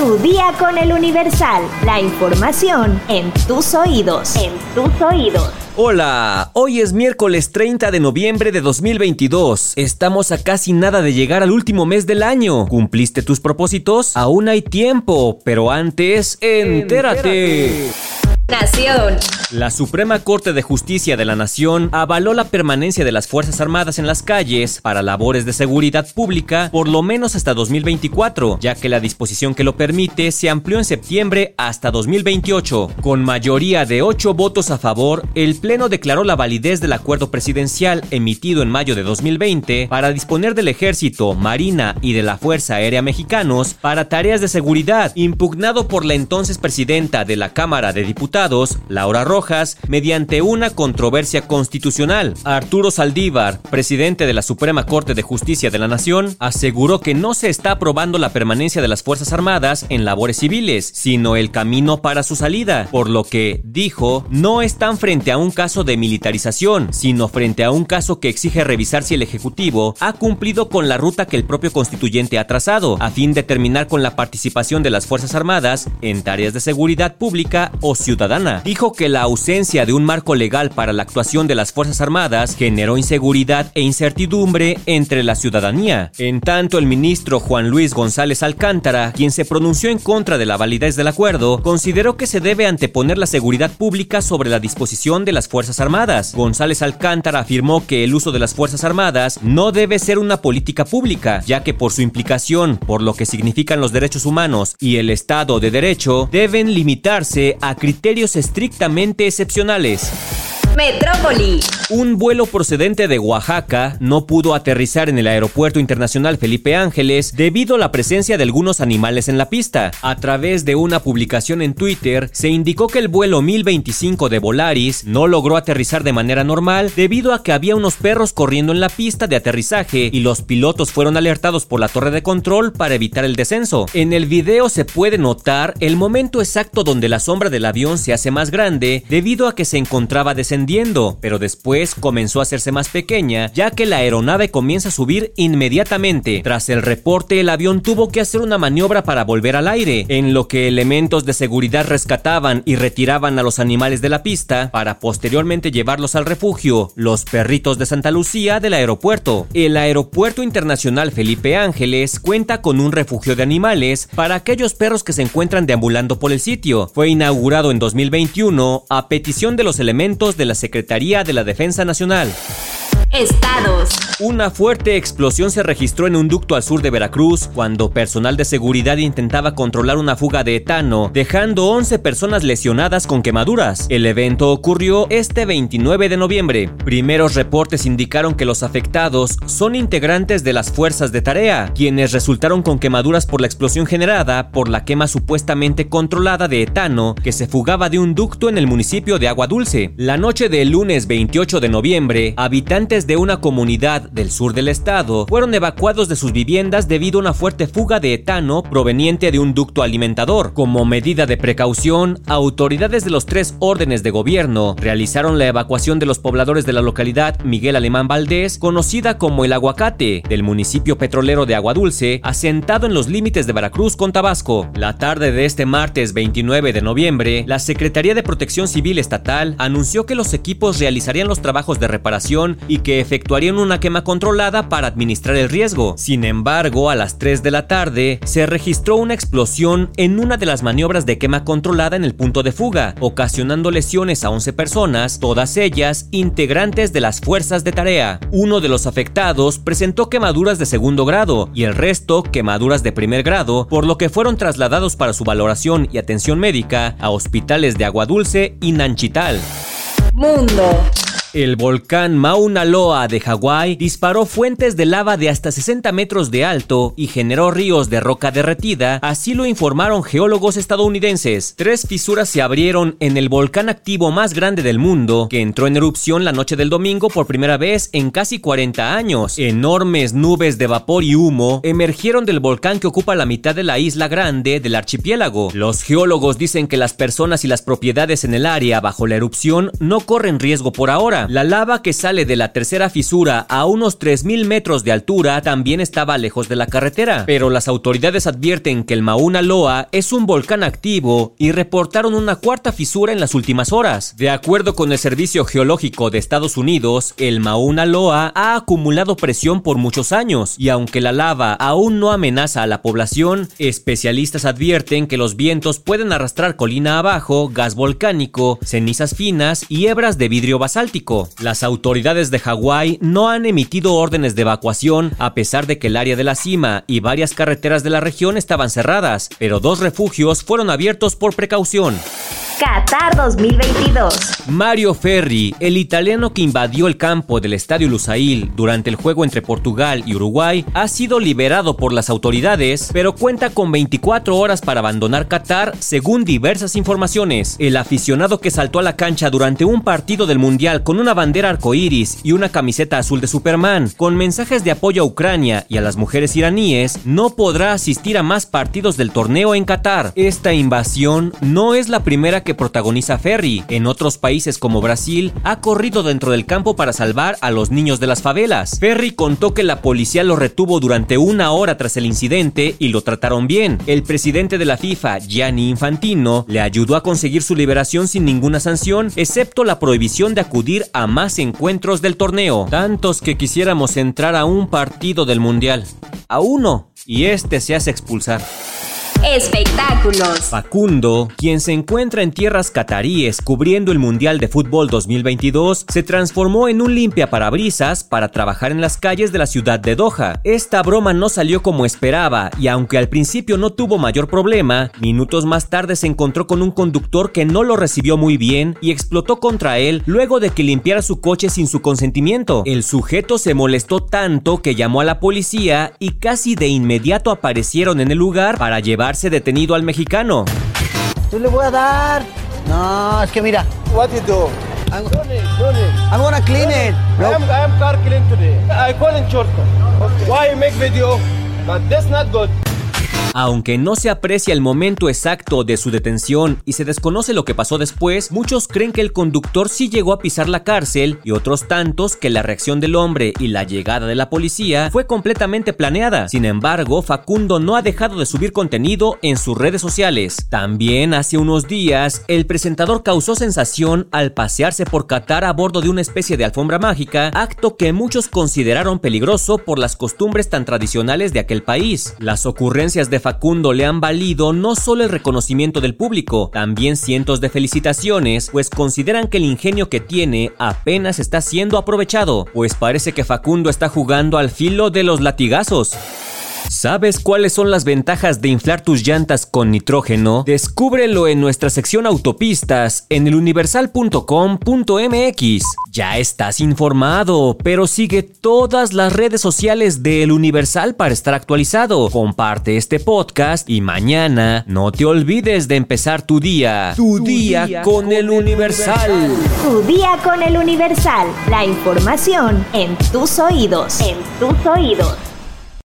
Tu día con el Universal. La información en tus oídos. En tus oídos. Hola, hoy es miércoles 30 de noviembre de 2022. Estamos a casi nada de llegar al último mes del año. ¿Cumpliste tus propósitos? Aún hay tiempo, pero antes, entérate. Nación. La Suprema Corte de Justicia de la Nación avaló la permanencia de las Fuerzas Armadas en las calles para labores de seguridad pública por lo menos hasta 2024, ya que la disposición que lo permite se amplió en septiembre hasta 2028. Con mayoría de 8 votos a favor, el Pleno declaró la validez del acuerdo presidencial emitido en mayo de 2020 para disponer del Ejército, Marina y de la Fuerza Aérea Mexicanos para tareas de seguridad, impugnado por la entonces presidenta de la Cámara de Diputados, Laura Rojas mediante una controversia constitucional. Arturo Saldívar, presidente de la Suprema Corte de Justicia de la Nación, aseguró que no se está aprobando la permanencia de las Fuerzas Armadas en labores civiles, sino el camino para su salida, por lo que, dijo, no están frente a un caso de militarización, sino frente a un caso que exige revisar si el Ejecutivo ha cumplido con la ruta que el propio constituyente ha trazado, a fin de terminar con la participación de las Fuerzas Armadas en tareas de seguridad pública o ciudadana. Dijo que la ausencia de un marco legal para la actuación de las Fuerzas Armadas generó inseguridad e incertidumbre entre la ciudadanía. En tanto, el ministro Juan Luis González Alcántara, quien se pronunció en contra de la validez del acuerdo, consideró que se debe anteponer la seguridad pública sobre la disposición de las Fuerzas Armadas. González Alcántara afirmó que el uso de las Fuerzas Armadas no debe ser una política pública, ya que por su implicación, por lo que significan los derechos humanos y el Estado de Derecho, deben limitarse a criterios estrictamente excepcionales. Metrópoli. Un vuelo procedente de Oaxaca no pudo aterrizar en el Aeropuerto Internacional Felipe Ángeles debido a la presencia de algunos animales en la pista. A través de una publicación en Twitter, se indicó que el vuelo 1025 de Volaris no logró aterrizar de manera normal debido a que había unos perros corriendo en la pista de aterrizaje y los pilotos fueron alertados por la torre de control para evitar el descenso. En el video se puede notar el momento exacto donde la sombra del avión se hace más grande debido a que se encontraba descendiendo, pero después comenzó a hacerse más pequeña, ya que la aeronave comienza a subir inmediatamente. Tras el reporte, el avión tuvo que hacer una maniobra para volver al aire, en lo que elementos de seguridad rescataban y retiraban a los animales de la pista para posteriormente llevarlos al refugio, los perritos de Santa Lucía del aeropuerto. El Aeropuerto Internacional Felipe Ángeles cuenta con un refugio de animales para aquellos perros que se encuentran deambulando por el sitio. Fue inaugurado en 2021 a petición de los elementos de la Secretaría de la Defensa Nacional. Estados. Una fuerte explosión se registró en un ducto al sur de Veracruz cuando personal de seguridad intentaba controlar una fuga de etano, dejando 11 personas lesionadas con quemaduras. El evento ocurrió este 29 de noviembre. Primeros reportes indicaron que los afectados son integrantes de las fuerzas de tarea, quienes resultaron con quemaduras por la explosión generada por la quema supuestamente controlada de etano que se fugaba de un ducto en el municipio de Agua Dulce. La noche del lunes 28 de noviembre, habitantes de una comunidad del sur del estado fueron evacuados de sus viviendas debido a una fuerte fuga de etano proveniente de un ducto alimentador. Como medida de precaución, autoridades de los tres órdenes de gobierno realizaron la evacuación de los pobladores de la localidad Miguel Alemán Valdés, conocida como El Aguacate, del municipio petrolero de Agua Dulce, asentado en los límites de Veracruz con Tabasco. La tarde de este martes 29 de noviembre, la Secretaría de Protección Civil Estatal anunció que los equipos realizarían los trabajos de reparación y que efectuarían una quema controlada para administrar el riesgo. Sin embargo, a las 3 de la tarde se registró una explosión en una de las maniobras de quema controlada en el punto de fuga, ocasionando lesiones a 11 personas, todas ellas integrantes de las fuerzas de tarea. Uno de los afectados presentó quemaduras de segundo grado y el resto quemaduras de primer grado, por lo que fueron trasladados para su valoración y atención médica a hospitales de Agua Dulce y Nanchital. Mundo. El volcán Mauna Loa de Hawái disparó fuentes de lava de hasta 60 metros de alto y generó ríos de roca derretida, así lo informaron geólogos estadounidenses. Tres fisuras se abrieron en el volcán activo más grande del mundo, que entró en erupción la noche del domingo por primera vez en casi 40 años. Enormes nubes de vapor y humo emergieron del volcán que ocupa la mitad de la isla grande del archipiélago. Los geólogos dicen que las personas y las propiedades en el área bajo la erupción no corren riesgo por ahora La lava que sale de la tercera fisura a unos 3.000 metros de altura también estaba lejos de la carretera, pero las autoridades advierten que el Mauna Loa es un volcán activo y reportaron una cuarta fisura en las últimas horas. De acuerdo con el Servicio Geológico de Estados Unidos, el Mauna Loa ha acumulado presión por muchos años y aunque la lava aún no amenaza a la población, especialistas advierten que los vientos pueden arrastrar colina abajo gas volcánico, cenizas finas y hebras de vidrio basáltico. Las autoridades de Hawái no han emitido órdenes de evacuación a pesar de que el área de la cima y varias carreteras de la región estaban cerradas, pero dos refugios fueron abiertos por precaución. Qatar 2022. Mario Ferri, el italiano que invadió el campo del Estadio Lusail durante el juego entre Portugal y Uruguay, ha sido liberado por las autoridades, pero cuenta con 24 horas para abandonar Qatar, según diversas informaciones. El aficionado que saltó a la cancha durante un partido del Mundial con una bandera arcoíris y una camiseta azul de Superman, con mensajes de apoyo a Ucrania y a las mujeres iraníes, no podrá asistir a más partidos del torneo en Qatar. Esta invasión no es la primera que protagoniza Ferry. En otros países como Brasil, ha corrido dentro del campo para salvar a los niños de las favelas. Ferry contó que la policía lo retuvo durante una hora tras el incidente y lo trataron bien. El presidente de la FIFA, Gianni Infantino, le ayudó a conseguir su liberación sin ninguna sanción, excepto la prohibición de acudir a más encuentros del torneo. Tantos que quisiéramos entrar a un partido del Mundial. A uno. Y este se hace expulsar. Espectáculos. Facundo, quien se encuentra en tierras cataríes cubriendo el Mundial de Fútbol 2022, se transformó en un limpia parabrisas para trabajar en las calles de la ciudad de Doha. Esta broma no salió como esperaba y aunque al principio no tuvo mayor problema, minutos más tarde se encontró con un conductor que no lo recibió muy bien y explotó contra él luego de que limpiara su coche sin su consentimiento. El sujeto se molestó tanto que llamó a la policía y casi de inmediato aparecieron en el lugar para llevar detenido al mexicano. Yo le voy a dar. No, es que mira. What you do? I'm, I'm gonna clean it. I am, I am car clean today. I call in short. Why you make video? But that's not good. Aunque no se aprecia el momento exacto de su detención y se desconoce lo que pasó después, muchos creen que el conductor sí llegó a pisar la cárcel y otros tantos que la reacción del hombre y la llegada de la policía fue completamente planeada. Sin embargo, Facundo no ha dejado de subir contenido en sus redes sociales. También hace unos días, el presentador causó sensación al pasearse por Qatar a bordo de una especie de alfombra mágica, acto que muchos consideraron peligroso por las costumbres tan tradicionales de aquel país. Las ocurrencias de Facundo le han valido no solo el reconocimiento del público, también cientos de felicitaciones, pues consideran que el ingenio que tiene apenas está siendo aprovechado, pues parece que Facundo está jugando al filo de los latigazos. ¿Sabes cuáles son las ventajas de inflar tus llantas con nitrógeno? Descúbrelo en nuestra sección autopistas en eluniversal.com.mx. Ya estás informado, pero sigue todas las redes sociales de El Universal para estar actualizado. Comparte este podcast y mañana no te olvides de empezar tu día. Tu, día, con, El Universal. Tu día con El Universal. La información en tus oídos. En tus oídos.